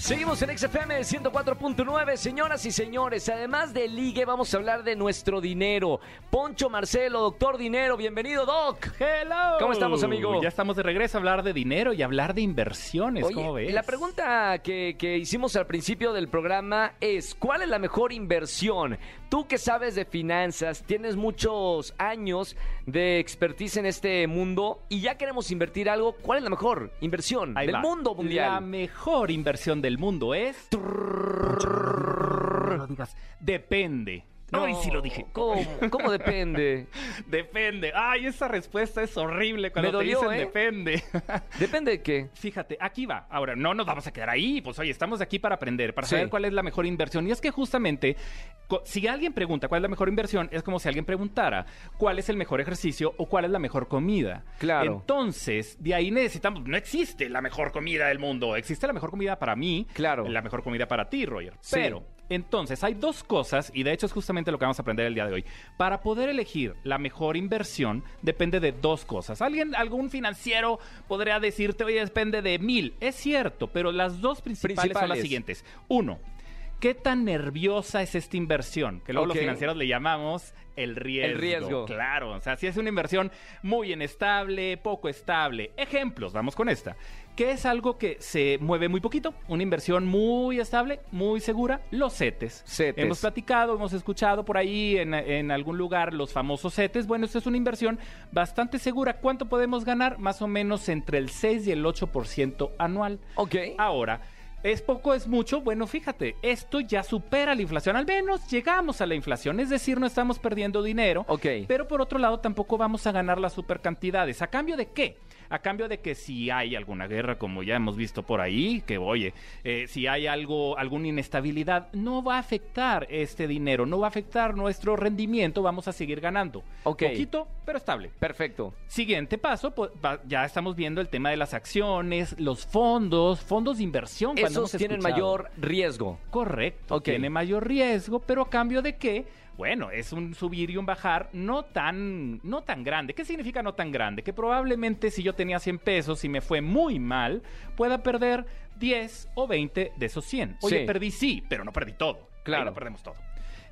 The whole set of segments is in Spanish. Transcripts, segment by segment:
Seguimos en XFM 104.9, señoras y señores. Además de ligue, vamos a hablar de nuestro dinero. Poncho Marcelo, doctor Dinero, bienvenido, Doc. Hello. ¿Cómo estamos, amigo? Ya estamos de regreso a hablar de dinero y hablar de inversiones. ¿Cómo ves? la pregunta que, que hicimos al principio del programa es, ¿cuál es la mejor inversión? Tú que sabes de finanzas, tienes muchos años de expertise en este mundo y ya queremos invertir algo, ¿cuál es la mejor inversión Ahí del va. mundo mundial? La mejor inversión del mundo es. No lo digas. Depende. No, y si lo dije. ¿Cómo, ¿Cómo depende? Depende. Ay, esa respuesta es horrible cuando Me dolió, te dicen ¿eh? depende. ¿Depende de qué? Fíjate, aquí va. Ahora, no nos vamos a quedar ahí. Pues oye, estamos aquí para aprender, para Sí. saber cuál es la mejor inversión. Y es que justamente, si alguien pregunta cuál es la mejor inversión, es como si alguien preguntara cuál es el mejor ejercicio o cuál es la mejor comida. Claro. Entonces, de ahí necesitamos. No existe la mejor comida del mundo. Existe la mejor comida para mí. Claro. La mejor comida para ti, Roger. Sí. Pero. Entonces, hay dos cosas, y de hecho es justamente lo que vamos a aprender el día de hoy. Para poder elegir la mejor inversión, depende de dos cosas. Alguien, algún financiero podría decirte, oye, depende de mil. Es cierto, pero las dos principales, son las Principales. siguientes. Uno, ¿qué tan nerviosa es esta inversión? Que luego los financieros le llamamos el riesgo. El riesgo. Claro, o sea, si es una inversión muy inestable, poco estable. Ejemplos, vamos con esta. ¿Qué es algo que se mueve muy poquito? Una inversión muy estable, muy segura, los CETES. CETES. Hemos platicado, hemos escuchado por ahí en, en algún lugar los famosos CETES. Bueno, esto es una inversión bastante segura. ¿Cuánto podemos ganar? Más o menos entre el 6 y el 8% anual. Ok. Ahora, ¿es poco, es mucho? Bueno, fíjate, esto ya supera la inflación. Al menos llegamos a la inflación, es decir, no estamos perdiendo dinero. Ok. Pero por otro lado, tampoco vamos a ganar las supercantidades. ¿A cambio de qué? A cambio de que si hay alguna guerra, como ya hemos visto por ahí, que oye, eh, si hay algo, alguna inestabilidad, no va a afectar este dinero, no va a afectar nuestro rendimiento, vamos a seguir ganando. Ok. Poquito, pero estable. Perfecto. Siguiente paso, pues, va- ya estamos viendo el tema de las acciones, los fondos, fondos de inversión. Esos tienen escuchado. mayor riesgo. Correcto, Ok. tiene mayor riesgo, pero a cambio de qué? Bueno, es un subir y un bajar no tan, no tan grande. ¿Qué significa no tan grande? Que probablemente si yo tenía 100 pesos y me fue muy mal, pueda perder 10 o 20 de esos 100. Oye, Sí. perdí sí, pero no perdí todo. Claro. Ahí lo perdemos todo.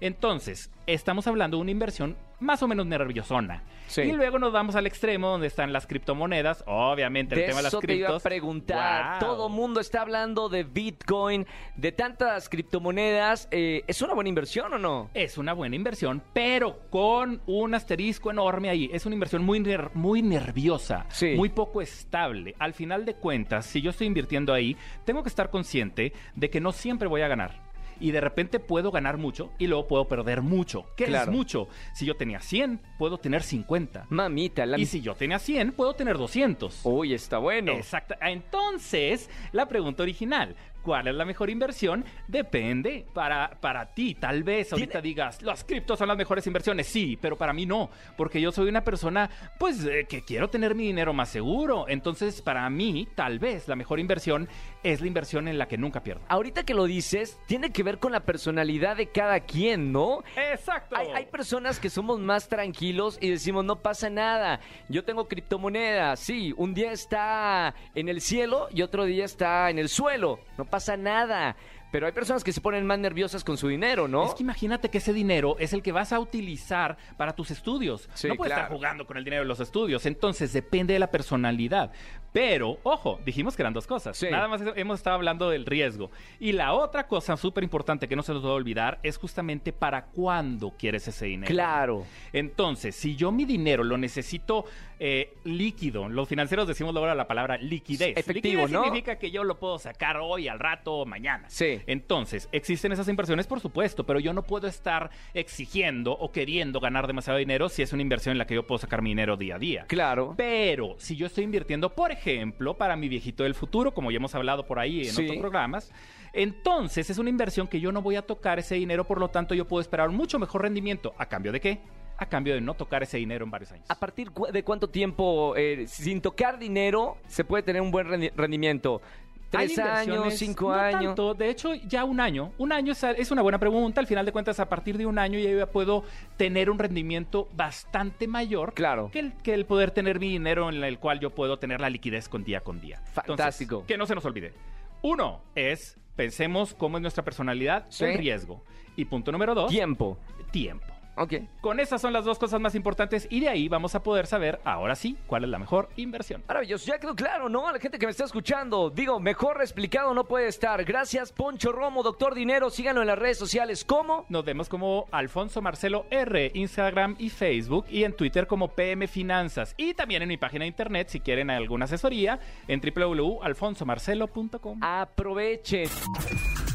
Entonces, estamos hablando de una inversión más o menos nerviosona. Sí. Y luego nos vamos al extremo donde están las criptomonedas. Obviamente, el De tema de las eso te iba a criptos. preguntar. Wow. Todo mundo está hablando de Bitcoin, de tantas criptomonedas. Eh, ¿Es una buena inversión o no? Es una buena inversión, pero con un asterisco enorme ahí. Es una inversión muy, ner- muy nerviosa, Sí. muy poco estable. Al final de cuentas, si yo estoy invirtiendo ahí, tengo que estar consciente de que no siempre voy a ganar. Y de repente puedo ganar mucho y luego puedo perder mucho. ¿Qué Claro. es mucho? Si yo tenía 100, puedo tener 50. Mamita, la... Y si yo tenía 100, puedo tener 200. Uy, está bueno. Exacto. Entonces, la pregunta original, ¿cuál es la mejor inversión? Depende para, para ti. Tal vez ahorita digas, las criptos son las mejores inversiones. Sí, pero para mí no, porque yo soy una persona, pues, eh, que quiero tener mi dinero más seguro. Entonces, para mí, tal vez la mejor inversión es la inversión en la que nunca pierdo. Ahorita que lo dices, tiene que ver con la personalidad de cada quien, ¿no? Exacto. Hay, hay personas que somos más tranquilos y decimos, no pasa nada. Yo tengo criptomonedas, sí, un día está en el cielo y otro día está en el suelo. No pasa nada. Pero hay personas que se ponen más nerviosas con su dinero, ¿no? Es que imagínate que ese dinero es el que vas a utilizar para tus estudios. Sí, no puedes claro. estar jugando con el dinero de los estudios. Entonces depende de la personalidad. Pero, ojo, dijimos que eran dos cosas. Sí. Nada más hemos estado hablando del riesgo. Y la otra cosa súper importante que no se nos va a olvidar es justamente para cuándo quieres ese dinero. Claro. Entonces, si yo mi dinero lo necesito eh, líquido, los financieros decimos ahora la palabra liquidez. Efectivo, Liquidez ¿no? significa que yo lo puedo sacar hoy, al rato o mañana. Sí. Entonces, existen esas inversiones, por supuesto, pero yo no puedo estar exigiendo o queriendo ganar demasiado dinero si es una inversión en la que yo puedo sacar mi dinero día a día. Claro. Pero si yo estoy invirtiendo, por ejemplo, para mi viejito del futuro, como ya hemos hablado por ahí en Sí. otros programas, entonces es una inversión que yo no voy a tocar ese dinero, por lo tanto yo puedo esperar un mucho mejor rendimiento. ¿A cambio de qué? A cambio de no tocar ese dinero en varios años. ¿A partir de cuánto tiempo, eh, sin tocar dinero, se puede tener un buen rendi- rendimiento? Tres años, cinco no años. tanto, de hecho, ya un año. Un año es, una buena pregunta. Al final de cuentas, a partir de un año ya puedo tener un rendimiento bastante mayor Claro. que, el, que el poder tener mi dinero en el cual yo puedo tener la liquidez con día con día. Entonces, Fantástico. que no se nos olvide. Uno es, pensemos cómo es nuestra personalidad, Sí. el riesgo. Y punto número dos, Tiempo. tiempo. Ok. Con esas son las dos cosas más importantes y de ahí vamos a poder saber, ahora sí, cuál es la mejor inversión. Maravilloso, ya quedó claro, ¿no? A la gente que me está escuchando, digo, mejor explicado no puede estar. Gracias, Poncho Romo, Doctor Dinero, síganlo en las redes sociales. ¿Cómo? Nos vemos como Alfonso Marcelo R, Instagram y Facebook, y en Twitter como PM Finanzas. Y también en mi página de internet, si quieren alguna asesoría, en www.alfonsomarcelo.com. Aprovechen.